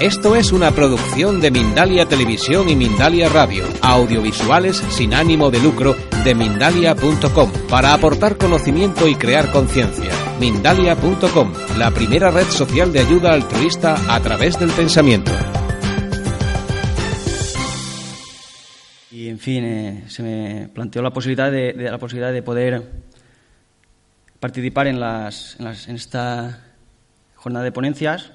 Esto es una producción de Mindalia Televisión y Mindalia Radio, audiovisuales sin ánimo de lucro de mindalia.com, para aportar conocimiento y crear conciencia. Mindalia.com, la primera red social de ayuda altruista a través del pensamiento. Y en fin, eh, se me planteó la posibilidad de, de- la posibilidad de poder participar en, las, en, las- en esta jornada de ponencias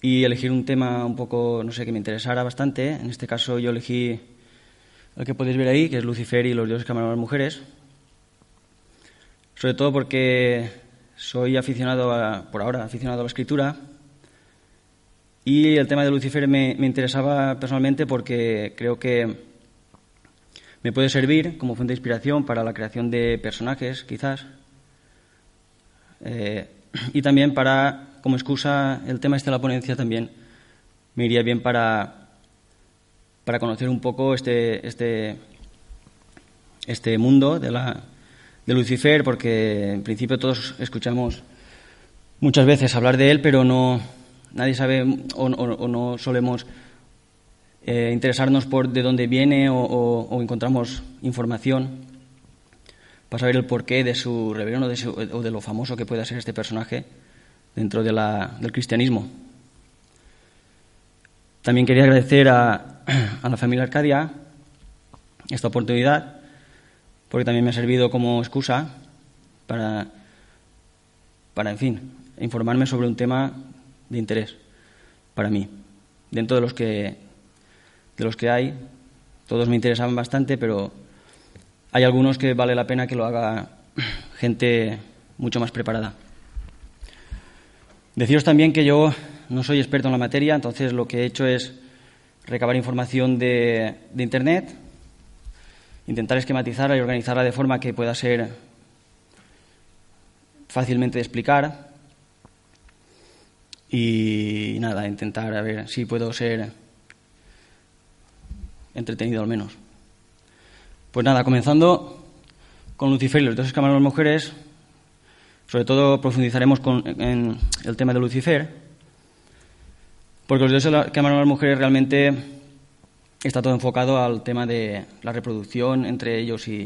y elegir un tema un poco, no sé, que me interesara bastante. En este caso yo elegí el que podéis ver ahí, que es Lucifer y los dioses que amaron a las mujeres. Sobre todo porque soy aficionado, a- por ahora, aficionado a la escritura y el tema de Lucifer me, me interesaba personalmente porque creo que me puede servir como fuente de inspiración para la creación de personajes, quizás. Eh, y también para, como excusa, el tema este de la ponencia también me iría bien para, para conocer un poco este, este, este mundo de, la, de Lucifer, porque en principio todos escuchamos muchas veces hablar de él, pero no nadie sabe o, no solemos eh, interesarnos por de dónde viene o encontramos información para saber el porqué de su rebelión o de, lo famoso que pueda ser este personaje dentro del cristianismo. También quería agradecer a, a la familia Arcadia esta oportunidad, porque también me ha servido como excusa para, para, en fin, informarme sobre un tema de interés para mí. Dentro de los que, de los que hay, todos me interesaban bastante, pero hay algunos que vale la pena que lo haga gente mucho más preparada. Deciros también que yo no soy experto en la materia, entonces lo que he hecho es recabar información de, Internet, intentar esquematizarla y organizarla de forma que pueda ser fácilmente de explicar y nada, intentar a ver si puedo ser entretenido al menos. Pues nada, comenzando con Lucifer y los dioses que amaron a las mujeres, sobre todo profundizaremos con- en el tema de Lucifer, porque los dioses las mujeres realmente está todo enfocado al tema de la reproducción entre ellos y,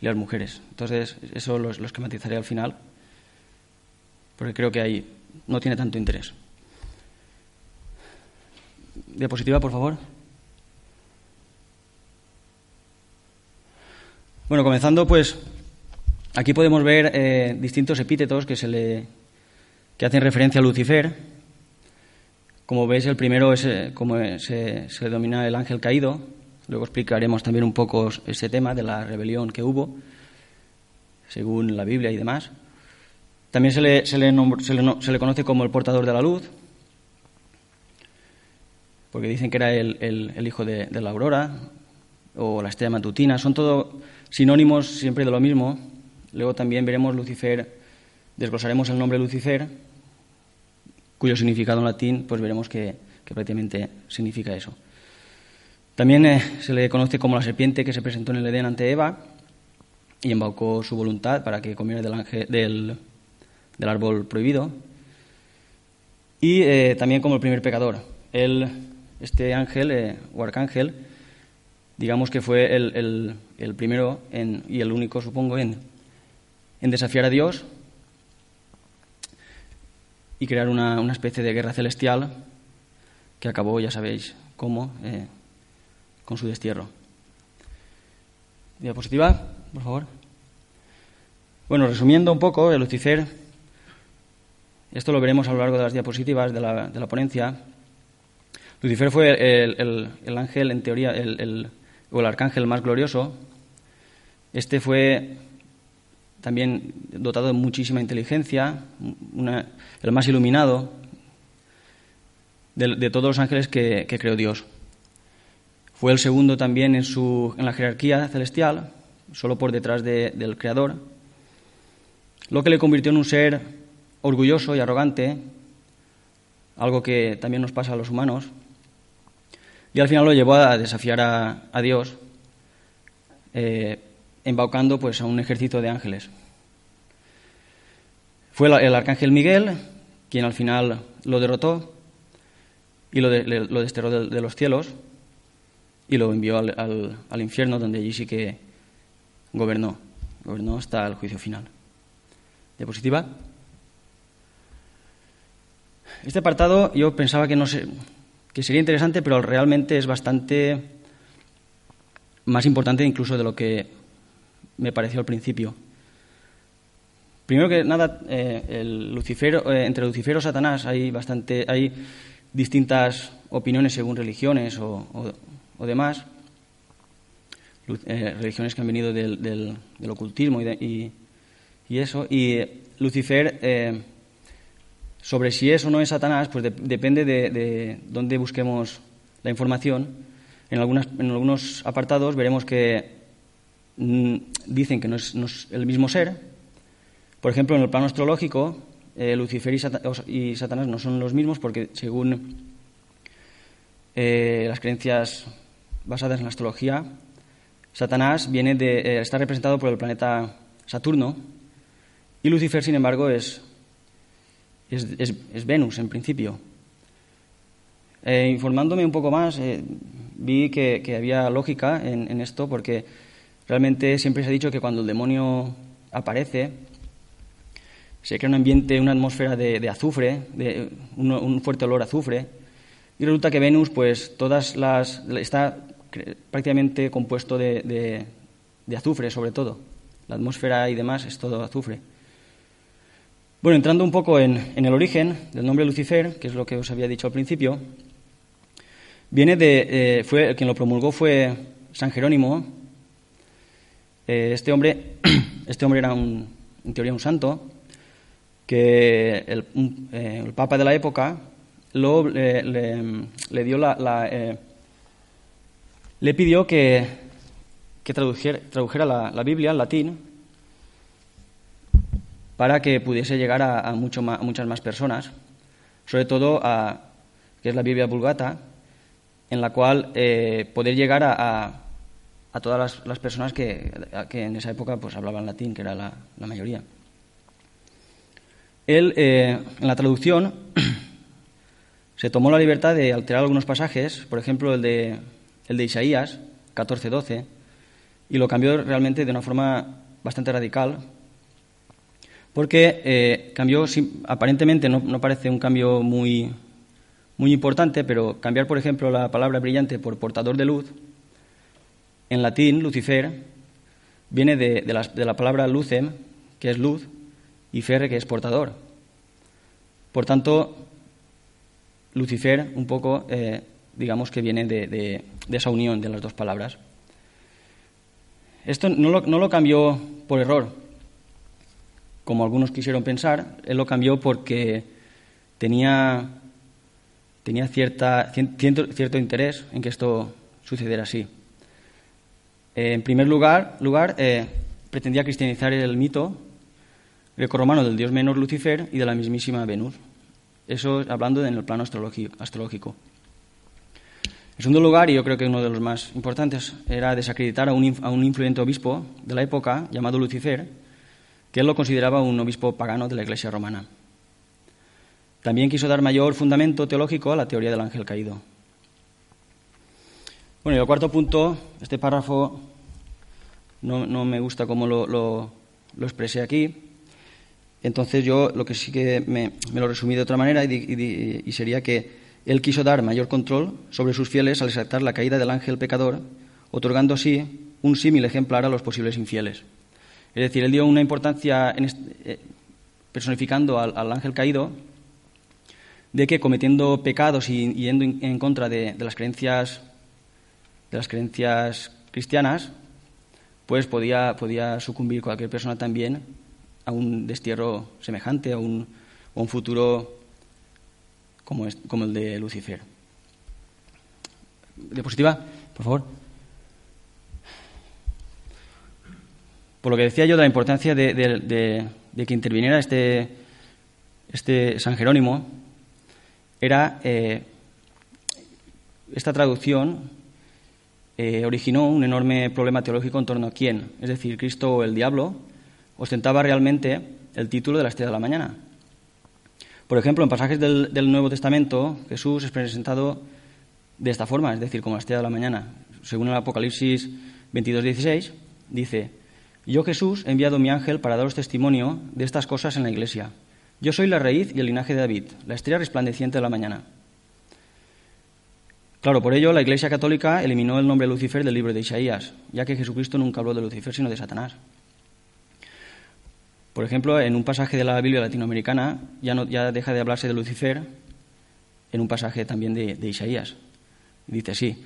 y las mujeres. Entonces, eso lo, lo esquematizaré al final, porque creo que ahí no tiene tanto interés. Diapositiva, por favor. Bueno, comenzando, pues aquí podemos ver eh, distintos epítetos que se le que hacen referencia a Lucifer. Como veis, el primero es eh, como eh, se, se denomina el ángel caído. Luego explicaremos también un poco ese tema de la rebelión que hubo, según la Biblia y demás. También se le, se le, se le no- se le conoce como el portador de la luz, porque dicen que era el, el- el hijo de, de la aurora o la estrella matutina. Son todo sinónimos siempre de lo mismo. Luego también veremos Lucifer, desglosaremos el nombre Lucifer, cuyo significado en latín, pues veremos que, prácticamente significa eso. También eh, se le conoce como la serpiente que se presentó en el Edén ante Eva y embaucó su voluntad para que comiera del, del, del árbol prohibido. Y eh, también como el primer pecador. Él, este ángel eh, o arcángel, digamos que fue el, el- el primero en- y el único, supongo, en, en desafiar a Dios y crear una, una especie de guerra celestial que acabó, ya sabéis cómo, eh, con su destierro. Diapositiva, por favor. Bueno, resumiendo un poco, el Lucifer, esto lo veremos a lo largo de las diapositivas de la, de la ponencia. Lucifer fue el, el- el ángel, en teoría, el- o el arcángel más glorioso. Este fue también dotado de muchísima inteligencia, el más iluminado de, todos los ángeles que, creó Dios. Fue el segundo también en, su, en la jerarquía celestial, solo por detrás de- del Creador, lo que le convirtió en un ser orgulloso y arrogante, algo que también nos pasa a los humanos, y al final lo llevó a desafiar a, Dios, eh, embaucando pues, a un ejército de ángeles. Fue el arcángel Miguel quien al final lo derrotó y lo, desterró de, los cielos y lo envió al, al, infierno, donde allí sí que gobernó, gobernó hasta el juicio final. Diapositiva. Este apartado yo pensaba que, no sé, que sería interesante, pero realmente es bastante más importante incluso de lo que me pareció al principio. Primero que nada, eh, el Lucifero, eh, entre Lucifer y Satanás hay bastante, hay distintas opiniones según religiones o, demás, eh, religiones que han venido del, del, ocultismo y, y, eso. Y Lucifer, sobre si es o no es Satanás, pues depende de, de, dónde busquemos la información. En, algunos apartados veremos que mm, dicen que no es, no es el mismo ser, por ejemplo, en el plano astrológico, eh, Lucifer y, Satanás no son los mismos porque, según eh, las creencias basadas en la astrología, Satanás viene de, eh, está representado por el planeta Saturno y Lucifer, sin embargo, es, es, Venus en principio. informándome un poco más, vi que, había lógica en, esto porque realmente siempre se ha dicho que cuando el demonio aparece, se crea un ambiente, una atmósfera de, azufre, de un, fuerte olor a azufre, y resulta que Venus, pues todas las está prácticamente compuesto de, azufre, sobre todo. La atmósfera y demás es todo azufre. Bueno, entrando un poco en, el origen del nombre Lucifer, que es lo que os había dicho al principio, viene de, eh, fue quien lo promulgó fue San Jerónimo. Eh, este hombre, este hombre era un, en teoría un santo, que el, eh, Papa de la época lo, le, dio la, le pidió que, que tradujera, tradujera la, Biblia al latín para que pudiese llegar a, muchas más personas, sobre todo a que es la Biblia Vulgata, en la cual eh, poder llegar a, todas las, personas que, en esa época pues hablaban latín, que era la, la mayoría. Él, eh, en la traducción, se tomó la libertad de alterar algunos pasajes, por ejemplo el de, el de Isaías 14-12, y lo cambió realmente de una forma bastante radical, porque eh, cambió, aparentemente no, no, parece un cambio muy, muy importante, pero cambiar, por ejemplo, la palabra brillante por portador de luz, en latín, Lucifer, viene de, de, la, de la palabra lucem, que es luz, y Ferre, que es portador. Por tanto, Lucifer, un poco, eh, digamos que viene de, esa unión de las dos palabras. Esto no lo, cambió por error, como algunos quisieron pensar, él lo cambió porque tenía, cierta, cierto, interés en que esto sucediera así. en primer lugar, eh, pretendía cristianizar el mito greco-romano del dios menor Lucifer y de la mismísima Venus. Eso hablando en el plano astrológico. En segundo lugar, y yo creo que uno de los más importantes, era desacreditar a un, a un influyente obispo de la época llamado Lucifer, que él lo consideraba un obispo pagano de la Iglesia romana. También quiso dar mayor fundamento teológico a la teoría del ángel caído. Bueno, y el cuarto punto, este párrafo no, me gusta cómo lo, expresé aquí, entonces yo lo que sí que me, lo resumí de otra manera y, sería que él quiso dar mayor control sobre sus fieles al exaltar la caída del ángel pecador, otorgando así un símil ejemplar a los posibles infieles. Es decir, él dio una importancia eh, personificando al, ángel caído de que cometiendo pecados y yendo en contra de, las creencias de las creencias cristianas, pues podía, podía sucumbir cualquier persona también a un destierro semejante, a un, un futuro como, como el de Lucifer. Diapositiva, por favor. Por lo que decía yo la importancia de, que interviniera este, este San Jerónimo, era eh, esta traducción eh, originó un enorme problema teológico en torno a quién, es decir, Cristo o el diablo, ostentaba realmente el título de la estrella de la mañana. Por ejemplo, en pasajes del, del Nuevo Testamento, Jesús es presentado de esta forma, es decir, como la estrella de la mañana. Según el Apocalipsis 22.16, dice, Yo Jesús he enviado mi ángel para daros testimonio de estas cosas en la iglesia. Yo soy la raíz y el linaje de David, la estrella resplandeciente de la mañana. Claro, por ello la Iglesia Católica eliminó el nombre Lucifer del libro de Isaías, ya que Jesucristo nunca habló de Lucifer sino de Satanás. Por ejemplo, en un pasaje de la Biblia latinoamericana ya, no, ya deja de hablarse de Lucifer en un pasaje también de, de Isaías. Dice así,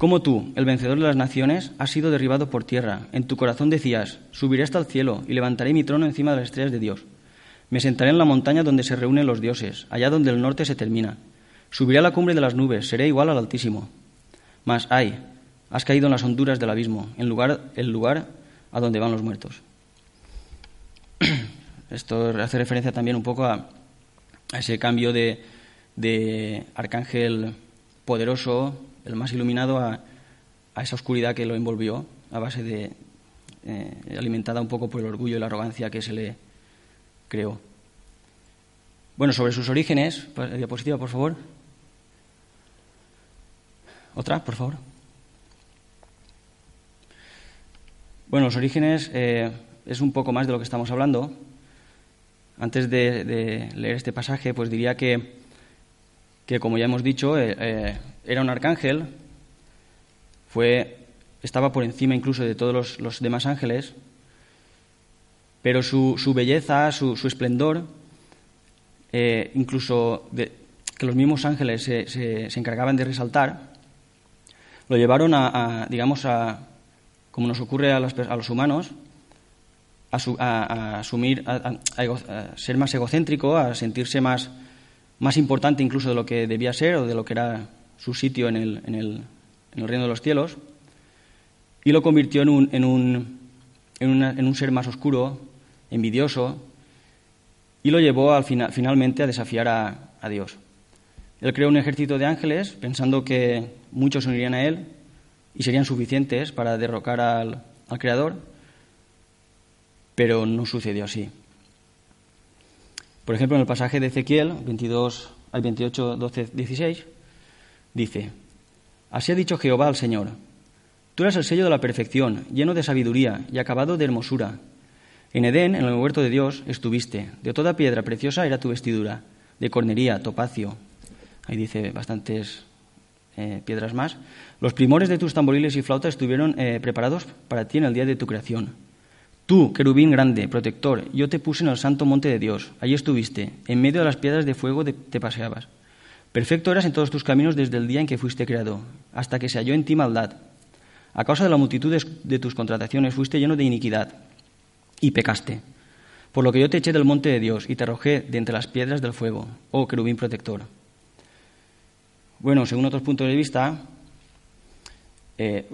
como tú, el vencedor de las naciones, has sido derribado por tierra. En tu corazón decías, subiré hasta el cielo y levantaré mi trono encima de las estrellas de Dios. Me sentaré en la montaña donde se reúnen los dioses, allá donde el norte se termina. Subiré a la cumbre de las nubes, seré igual al Altísimo. Mas, ay, has caído en las honduras del abismo, en lugar, el lugar a donde van los muertos. Esto hace referencia también un poco a, ese cambio de, arcángel poderoso, el más iluminado, a, esa oscuridad que lo envolvió, a base de. Eh, alimentada un poco por el orgullo y la arrogancia que se le creó. Bueno, sobre sus orígenes, diapositiva, por favor. Otra, por favor. Bueno, los orígenes eh, es un poco más de lo que estamos hablando. Antes de, leer este pasaje, pues diría que, que como ya hemos dicho, eh, era un arcángel, fue, estaba por encima incluso de todos los, los demás ángeles, pero su, su belleza, su, su esplendor, eh, incluso de, que los mismos ángeles se, se, se, encargaban de resaltar, lo llevaron a, a digamos, a, como nos ocurre a, las, a los humanos, a, su, a asumir, a, ser más egocéntrico, a sentirse más, más importante incluso de lo que debía ser o de lo que era su sitio en el, en el, en el reino de los cielos, y lo convirtió en un, en un, en un ser más oscuro, envidioso, y lo llevó al final, finalmente a desafiar a, a, Dios. Él creó un ejército de ángeles pensando que muchos unirían a él y serían suficientes para derrocar al, al Creador, pero no sucedió así. Por ejemplo, en el pasaje de Ezequiel 22 al 28, 12, 16, dice, Así ha dicho Jehová al Señor, Tú eres el sello de la perfección, lleno de sabiduría y acabado de hermosura. En Edén, en el huerto de Dios, estuviste. De toda piedra preciosa era tu vestidura, de cornería, topacio. Ahí dice bastantes eh, piedras más. Los primores de tus tamboriles y flautas estuvieron eh, preparados para ti en el día de tu creación. Tú, querubín grande, protector, yo te puse en el santo monte de Dios. Allí estuviste. En medio de las piedras de fuego te paseabas. Perfecto eras en todos tus caminos desde el día en que fuiste creado, hasta que se halló en ti maldad. A causa de la multitud de, tus contrataciones fuiste lleno de iniquidad y pecaste. Por lo que yo te eché del monte de Dios y te arrojé de entre las piedras del fuego, oh querubín protector. Bueno, según otros puntos de vista, eh,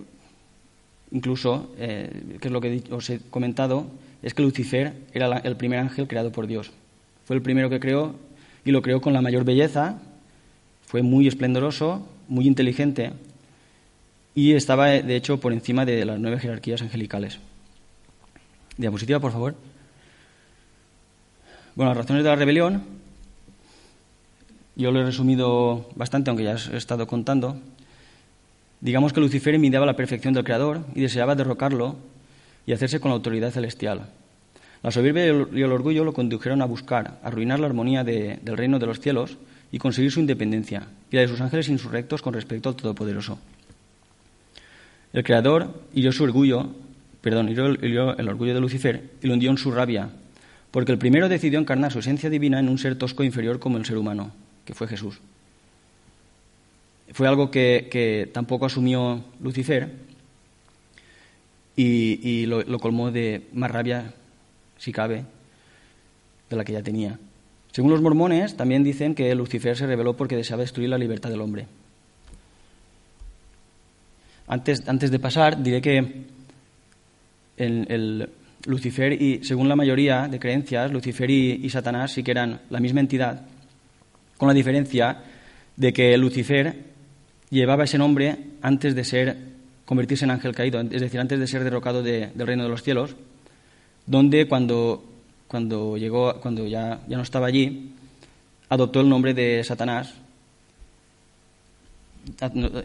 incluso, eh, que es lo que os he comentado, es que Lucifer era el primer ángel creado por Dios. Fue el primero que creó y lo creó con la mayor belleza, fue muy esplendoroso, muy inteligente y estaba, de hecho, por encima de las nueve jerarquías angelicales. Diapositiva, por favor. Bueno, las razones de la rebelión, yo lo he resumido bastante, aunque ya he estado contando. Digamos que Lucifer envidiaba la perfección del Creador y deseaba derrocarlo y hacerse con la autoridad celestial. La soberbia y el orgullo lo condujeron a buscar, arruinar la armonía de, del reino de los cielos y conseguir su independencia y la de sus ángeles insurrectos con respecto al Todopoderoso. El Creador hirió su orgullo perdón, hirió el orgullo de Lucifer y lo hundió en su rabia, porque el primero decidió encarnar su esencia divina en un ser tosco e inferior como el ser humano, que fue Jesús. Fue algo que, tampoco asumió Lucifer y, y lo, lo colmó de más rabia, si cabe, de la que ya tenía. Según los mormones, también dicen que Lucifer se rebeló porque deseaba destruir la libertad del hombre. Antes, antes de pasar, diré que el, el Lucifer y, según la mayoría de creencias, Lucifer y, Satanás sí que eran la misma entidad, con la diferencia de que Lucifer llevaba ese nombre antes de ser convertirse en ángel caído, es decir, antes de ser derrocado de, del reino de los cielos, donde cuando, cuando llegó, cuando ya, ya no estaba allí, adoptó el nombre de Satanás.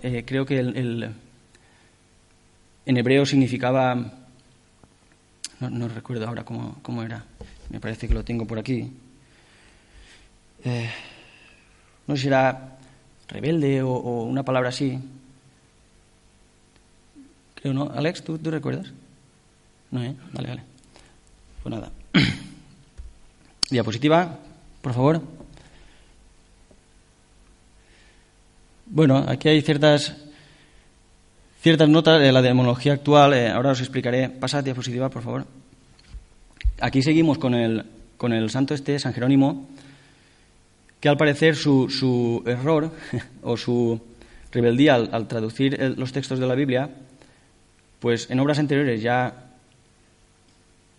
Eh, creo que el, en hebreo significaba, no, recuerdo ahora cómo, era, me parece que lo tengo por aquí. Eh, no sé si era rebelde o, una palabra así. Creo, ¿no? Alex, ¿tú, tú recuerdas? No, ¿eh? Vale, vale. Pues nada. Diapositiva, por favor. Bueno, aquí hay ciertas, ciertas notas de la demonología actual. Eh, ahora os explicaré. Pasa diapositiva, por favor. Aquí seguimos con el, con el santo este, San Jerónimo, que al parecer su, su error o su rebeldía al, traducir los textos de la Biblia, pues en obras anteriores ya,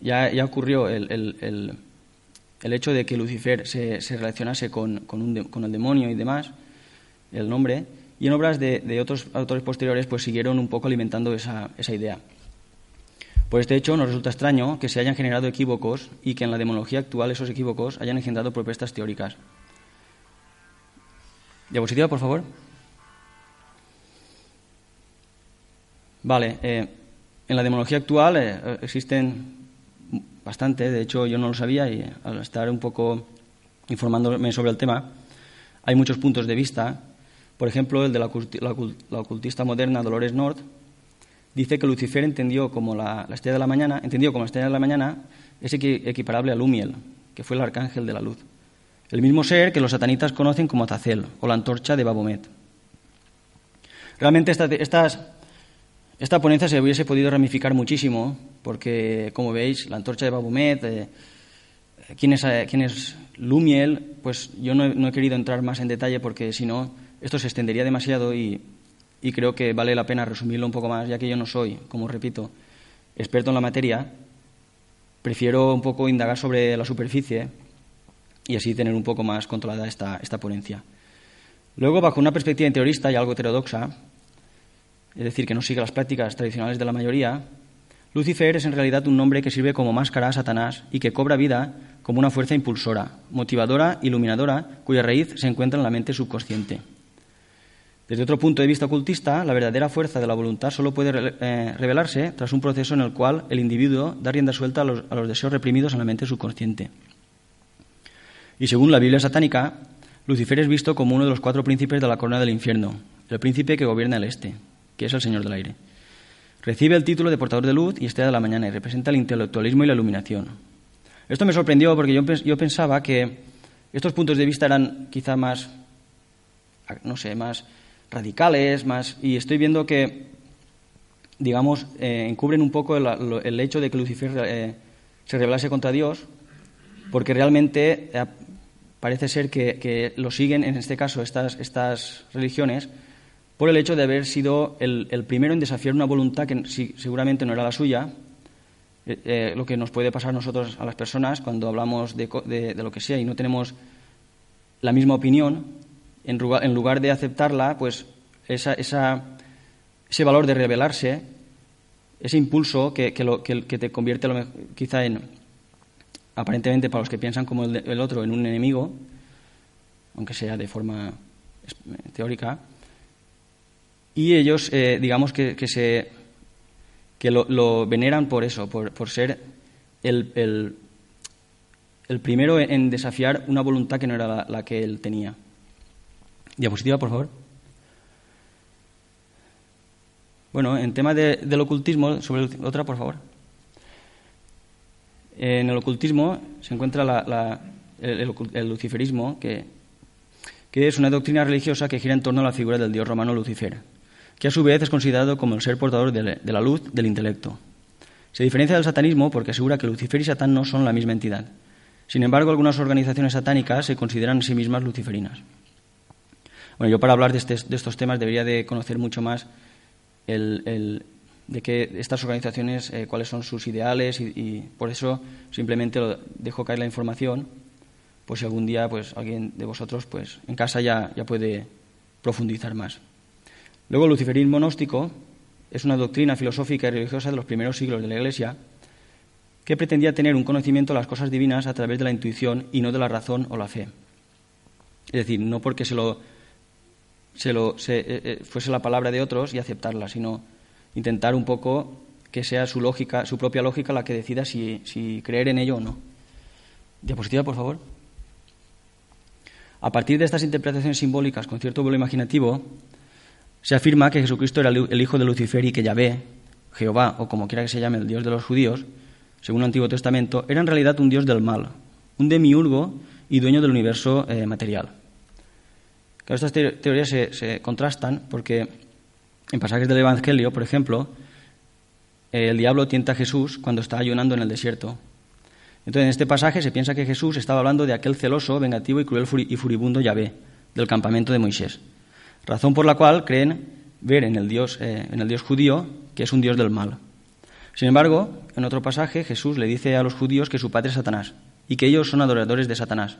ya, ya ocurrió el, hecho de que Lucifer se, se relacionase con, el demonio y demás el nombre, y en obras de, otros autores posteriores pues siguieron un poco alimentando esa, esa idea. Por este hecho, nos resulta extraño que se hayan generado equívocos y que en la demonología actual esos equívocos hayan engendrado propuestas teóricas. Diapositiva, por favor. Vale, eh, en la demonología actual eh, existen bastante, de hecho yo no lo sabía y al estar un poco informándome sobre el tema, hay muchos puntos de vista por ejemplo, el de la, ocultista moderna Dolores North dice que Lucifer entendió como la, estrella de la mañana, entendió como la estrella de la mañana es equiparable a Lumiel, que fue el arcángel de la luz. El mismo ser que los satanitas conocen como Azazel o la antorcha de Babomet. Realmente esta, ponencia se hubiese podido ramificar muchísimo, porque, como veis, la antorcha de Babomet, eh, ¿quién, es, quién, es, Lumiel, pues yo no no he querido entrar más en detalle porque si no esto se extendería demasiado y, creo que vale la pena resumirlo un poco más, ya que yo no soy, como repito, experto en la materia, prefiero un poco indagar sobre la superficie y así tener un poco más controlada esta, esta ponencia. Luego, bajo una perspectiva interiorista y algo heterodoxa, es decir, que no sigue las prácticas tradicionales de la mayoría, Lucifer es en realidad un nombre que sirve como máscara a Satanás y que cobra vida como una fuerza impulsora, motivadora, iluminadora, cuya raíz se encuentra en la mente subconsciente. Desde otro punto de vista ocultista, la verdadera fuerza de la voluntad solo puede eh, revelarse tras un proceso en el cual el individuo da rienda suelta a los, deseos reprimidos en la mente subconsciente. Y según la Biblia satánica, Lucifer es visto como uno de los cuatro príncipes de la corona del infierno, el príncipe que gobierna el este, que es el Señor del aire. Recibe el título de portador de luz y estrella de la mañana y representa el intelectualismo y la iluminación. Esto me sorprendió porque yo, yo pensaba que estos puntos de vista eran quizá más, no sé, más radicales, más. Y estoy viendo que, digamos, eh, encubren un poco el, hecho de que Lucifer eh, se rebelase contra Dios, porque realmente eh, parece ser que, lo siguen, en este caso, estas, estas religiones, por el hecho de haber sido el, primero en desafiar una voluntad que seguramente no era la suya, lo que nos puede pasar nosotros, a las personas, cuando hablamos de, de, lo que sea y no tenemos la misma opinión, en lugar, de aceptarla, pues ese valor de rebelarse, ese impulso que, te convierte quizá en, aparentemente para los que piensan como el, otro, en un enemigo, aunque sea de forma teórica, y ellos, eh, digamos que, se que lo, veneran por eso, por, ser el, el, primero en desafiar una voluntad que no era la que él tenía. Diapositiva, por favor. Bueno, en tema del ocultismo, sobre otra, por favor. En el ocultismo se encuentra el, luciferismo, que, es una doctrina religiosa que gira en torno a la figura del dios romano Lucifer, que a su vez es considerado como el ser portador de, la luz del intelecto. Se diferencia del satanismo porque asegura que Lucifer y Satán no son la misma entidad. Sin embargo, algunas organizaciones satánicas se consideran a sí mismas luciferinas. Bueno, yo para hablar de, estos temas debería de conocer mucho más el, de qué estas organizaciones, eh, cuáles son sus ideales y, por eso simplemente dejo caer la información, pues si algún día pues alguien de vosotros pues en casa ya, ya puede profundizar más. Luego el luciferismo gnóstico es una doctrina filosófica y religiosa de los primeros siglos de la Iglesia que pretendía tener un conocimiento de las cosas divinas a través de la intuición y no de la razón o la fe. Es decir, no porque se lo, eh, eh, fuese la palabra de otros y aceptarla, sino intentar un poco que sea su lógica, su propia lógica la que decida si, si creer en ello o no. Diapositiva, por favor. A partir de estas interpretaciones simbólicas con cierto vuelo imaginativo, se afirma que Jesucristo era el hijo de Lucifer y que Yahvé, Jehová, o como quiera que se llame el Dios de los judíos, según el Antiguo Testamento, era en realidad un Dios del mal, un demiurgo y dueño del universo eh, material. Claro, estas teorías se, contrastan porque en pasajes del Evangelio, por ejemplo, el diablo tienta a Jesús cuando está ayunando en el desierto. Entonces, en este pasaje se piensa que Jesús estaba hablando de aquel celoso, vengativo y cruel y furibundo Yahvé, del campamento de Moisés. Razón por la cual creen ver en el Dios, eh, en el Dios judío que es un Dios del mal. Sin embargo, en otro pasaje Jesús le dice a los judíos que su padre es Satanás y que ellos son adoradores de Satanás.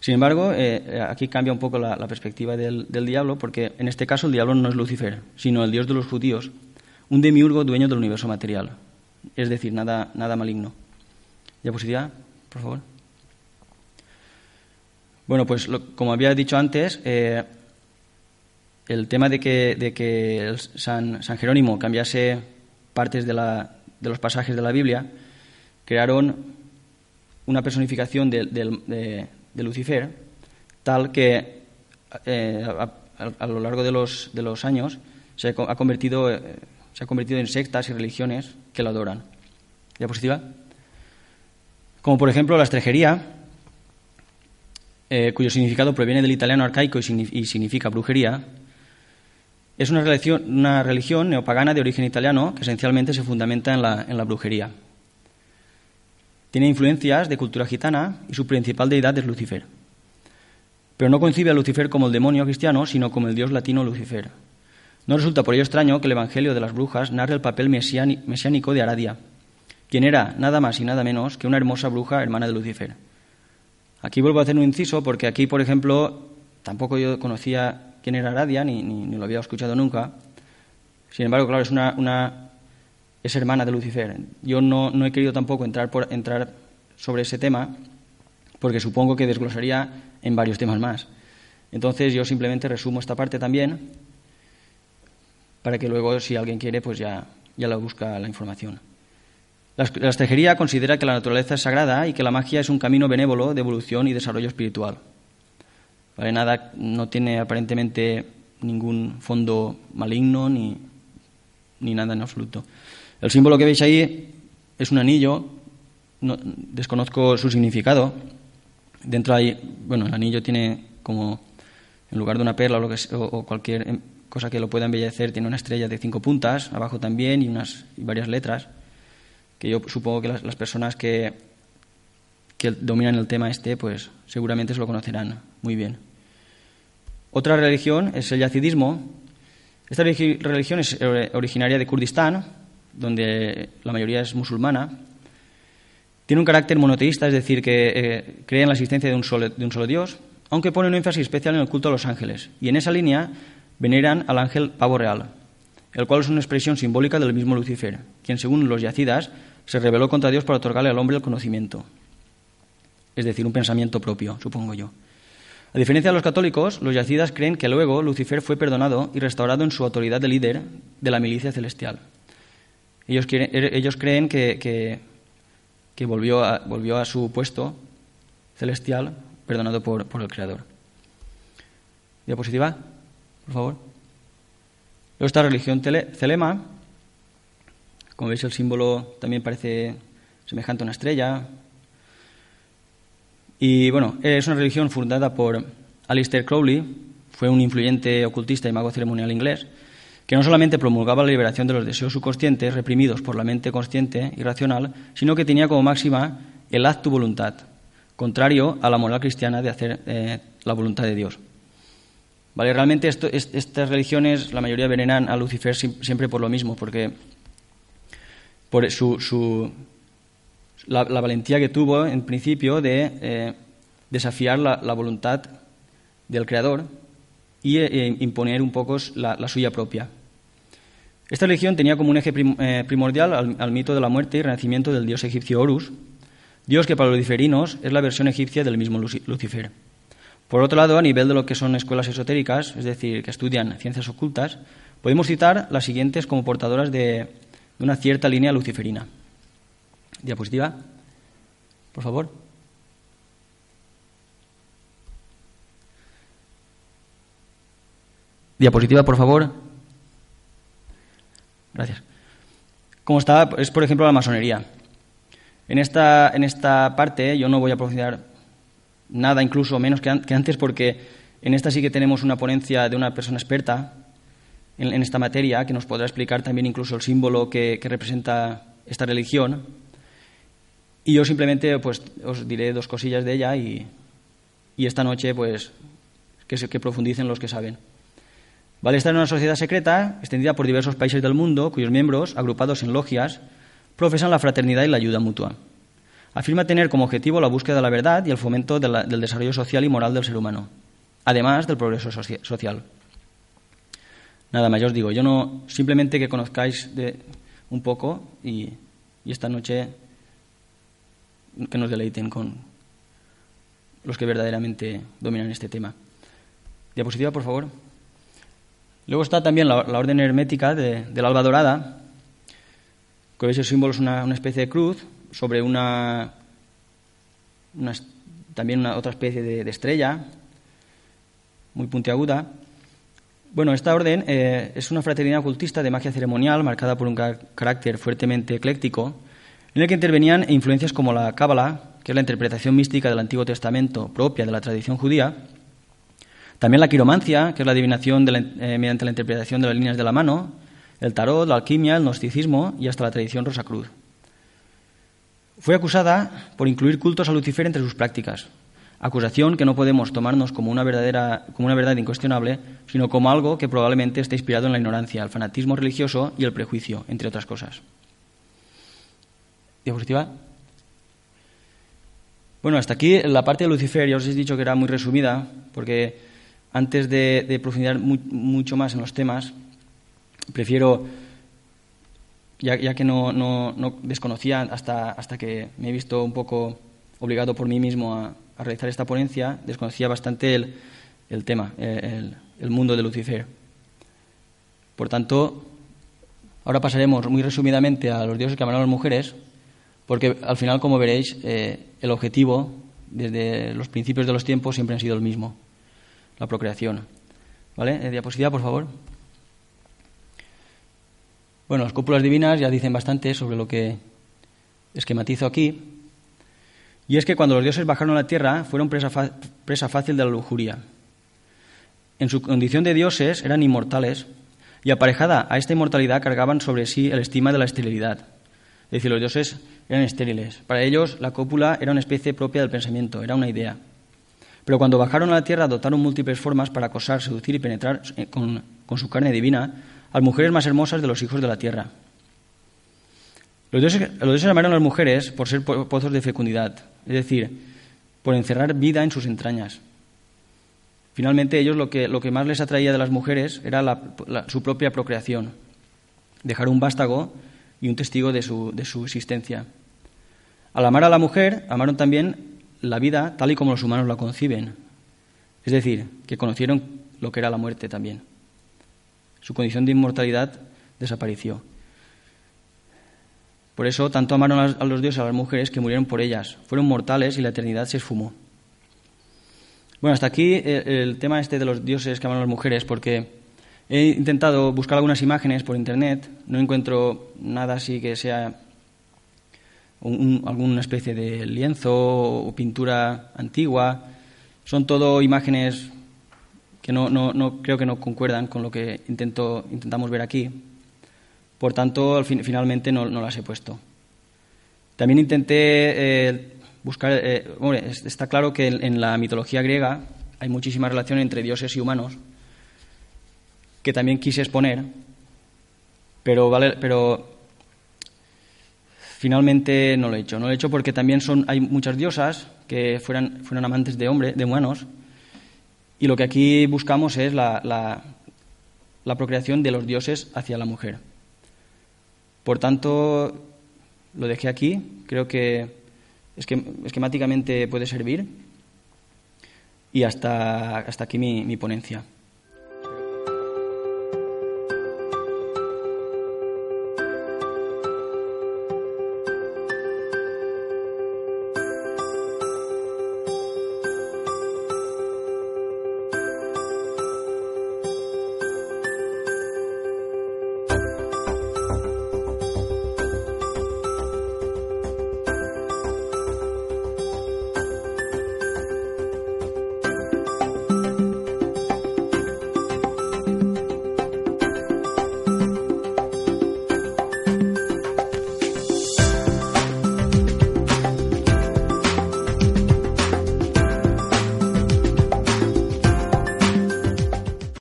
Sin embargo, eh, aquí cambia un poco la, perspectiva del, diablo, porque en este caso el diablo no es Lucifer, sino el Dios de los judíos, un demiurgo dueño del universo material, es decir, nada, nada maligno. Diapositiva, por favor. Bueno, pues como había dicho antes, eh, el tema de que, San, San, Jerónimo cambiase partes de, los pasajes de la Biblia, crearon una personificación de, Lucifer tal que eh, a, lo largo de los, de los años se ha, convertido, eh, se ha convertido en sectas y religiones que lo adoran. Diapositiva. Como por ejemplo la estrejería, eh, cuyo significado proviene del italiano arcaico y significa brujería, es una religión, una religión, neopagana de origen italiano que esencialmente se fundamenta en la, en la brujería. Tiene influencias de cultura gitana y su principal deidad es Lucifer. Pero no concibe a Lucifer como el demonio cristiano, sino como el dios latino Lucifer. No resulta por ello extraño que el Evangelio de las Brujas narre el papel mesiánico de Aradia, quien era nada más y nada menos que una hermosa bruja hermana de Lucifer. Aquí vuelvo a hacer un inciso porque aquí, por ejemplo, tampoco yo conocía quién era Aradia, ni, ni, lo había escuchado nunca. Sin embargo, claro, es una, es hermana de Lucifer. Yo no, no, he querido tampoco entrar, por, entrar sobre ese tema, porque supongo que desglosaría en varios temas más. Entonces yo simplemente resumo esta parte también, para que luego, si alguien quiere, pues ya, ya la busca la información. La, la estejería considera que la naturaleza es sagrada y que la magia es un camino benévolo de evolución y desarrollo espiritual. Nada, no tiene aparentemente ningún fondo maligno ni, ni nada en absoluto. El símbolo que veis ahí es un anillo, no, desconozco su significado. Dentro hay, bueno, el anillo tiene como, en lugar de una perla o, cualquier em, cosa que lo pueda embellecer, tiene una estrella de cinco puntas, abajo también, y, unas, y varias letras, que yo supongo que las personas que, que dominan el tema este, pues seguramente se lo conocerán muy bien. Otra religión es el yazidismo. Esta religión es eh, originaria de Kurdistán, donde la mayoría es musulmana. Tiene un carácter monoteísta, es decir, que eh, cree en la existencia de un, solo, de un solo Dios, aunque pone un énfasis especial en el culto a los ángeles. Y en esa línea veneran al ángel pavo real, el cual es una expresión simbólica del mismo Lucifer, quien, según los yacidas, se rebeló contra Dios para otorgarle al hombre el conocimiento es decir, un pensamiento propio, supongo yo. A diferencia de los católicos, los yacidas creen que luego Lucifer fue perdonado y restaurado en su autoridad de líder de la milicia celestial. Ellos, ellos creen que, volvió, a, volvió, a, su puesto celestial perdonado por, el Creador. Diapositiva, por favor. Luego religión celema. Como veis, el símbolo también parece semejante a una estrella, y bueno, es una religión fundada por Alistair Crowley, fue un influyente ocultista y mago ceremonial inglés, que no solamente promulgaba la liberación de los deseos subconscientes reprimidos por la mente consciente y racional, sino que tenía como máxima el acto voluntad, contrario a la moral cristiana de hacer eh, la voluntad de Dios. Vale, realmente estas religiones, la mayoría veneran a Lucifer siempre por lo mismo, porque por su, la, valentía que tuvo en principio de eh, desafiar la, voluntad del Creador y eh, imponer un poco la, suya propia. Esta religión tenía como un eje eh, primordial al, mito de la muerte y renacimiento del dios egipcio Horus, dios que para los luciferinos es la versión egipcia del mismo Lucifer. Por otro lado, a nivel de lo que son escuelas esotéricas, es decir, que estudian ciencias ocultas, podemos citar las siguientes como portadoras de una cierta línea luciferina. Diapositiva, por favor. Diapositiva, por favor. Gracias. Como está, es por ejemplo la masonería. En esta, en esta parte yo no voy a profundizar nada, incluso menos que, antes, porque en esta sí que tenemos una ponencia de una persona experta en, esta materia que nos podrá explicar también incluso el símbolo que, representa esta religión. Y yo simplemente pues, os diré dos cosillas de ella y, y esta noche pues que, profundicen los que saben. Vale estar en una sociedad secreta extendida por diversos países del mundo, cuyos miembros, agrupados en logias, profesan la fraternidad y la ayuda mutua. Afirma tener como objetivo la búsqueda de la verdad y el fomento del desarrollo social y moral del ser humano, además del progreso social. Nada más, yo os digo, yo no simplemente que conozcáis de un poco y, y esta noche que nos deleiten con los que verdaderamente dominan este tema. Diapositiva, por favor. Luego está también la, orden hermética de, del alba dorada, que ese símbolo es una, especie de cruz sobre una, también una, otra especie de, estrella muy puntiaguda. Bueno, esta orden eh, es una fraternidad ocultista de magia ceremonial marcada por un carácter fuertemente ecléctico, en el que intervenían influencias como la Cábala, que es la interpretación mística del Antiguo Testamento propia de la tradición judía, también la quiromancia, que es la adivinación eh, mediante la interpretación de las líneas de la mano, el tarot, la alquimia, el gnosticismo y hasta la tradición rosacruz. Fue acusada por incluir cultos a Lucifer entre sus prácticas, acusación que no podemos tomarnos como una, verdadera, como una verdad incuestionable, sino como algo que probablemente esté inspirado en la ignorancia, el fanatismo religioso y el prejuicio, entre otras cosas. Diapositiva. Bueno, hasta aquí la parte de Lucifer, ya os he dicho que era muy resumida, porque antes de, profundizar mucho más en los temas, prefiero, ya, que no, desconocía hasta, hasta que me he visto un poco obligado por mí mismo a, realizar esta ponencia, desconocía bastante el, tema, el, mundo de Lucifer. Por tanto, ahora pasaremos muy resumidamente a los dioses que aman a las mujeres, porque al final, como veréis, eh, el objetivo desde los principios de los tiempos siempre ha sido el mismo la procreación. ¿Vale? Eh, diapositiva, por favor. Bueno, las cúpulas divinas ya dicen bastante sobre lo que esquematizo aquí. Y es que cuando los dioses bajaron a la tierra fueron presa, presa fácil de la lujuria. En su condición de dioses eran inmortales y aparejada a esta inmortalidad cargaban sobre sí el estima de la esterilidad. Decir, los dioses eran estériles. Para ellos la cópula era una especie propia del pensamiento, era una idea. Pero cuando bajaron a la tierra adoptaron múltiples formas para acosar, seducir y penetrar eh, con, su carne divina a las mujeres más hermosas de los hijos de la tierra. Los dioses, los llamaron a las mujeres por ser pozos de fecundidad, es decir, por encerrar vida en sus entrañas. Finalmente, ellos lo que, lo que más les atraía de las mujeres era su propia procreación, dejar un vástago y un testigo de su, de su existencia. Al amar a la mujer, amaron también la vida tal y como los humanos la conciben. Es decir, que conocieron lo que era la muerte también. Su condición de inmortalidad desapareció. Por eso tanto amaron a los dioses a las mujeres que murieron por ellas. Fueron mortales y la eternidad se esfumó. Bueno, hasta aquí eh, el tema este de los dioses que aman a las mujeres, porque he intentado buscar algunas imágenes por internet, no encuentro nada así que sea alguna especie de lienzo o pintura antigua. Son todo imágenes que no, creo que no concuerdan con lo que intento, intentamos ver aquí. Por tanto, al fin, finalmente no, las he puesto. También intenté eh, buscar. Eh, está claro que en, la mitología griega hay muchísima relación entre dioses y humanos, que también quise exponer, pero, vale, pero Finalmente no lo he hecho. No lo he hecho porque también son, hay muchas diosas que fueran, fueron amantes de hombres, de humanos, y lo que aquí buscamos es la, la, procreación de los dioses hacia la mujer. Por tanto, lo dejé aquí. Creo que esquemáticamente puede servir. Y hasta, hasta aquí mi, mi ponencia.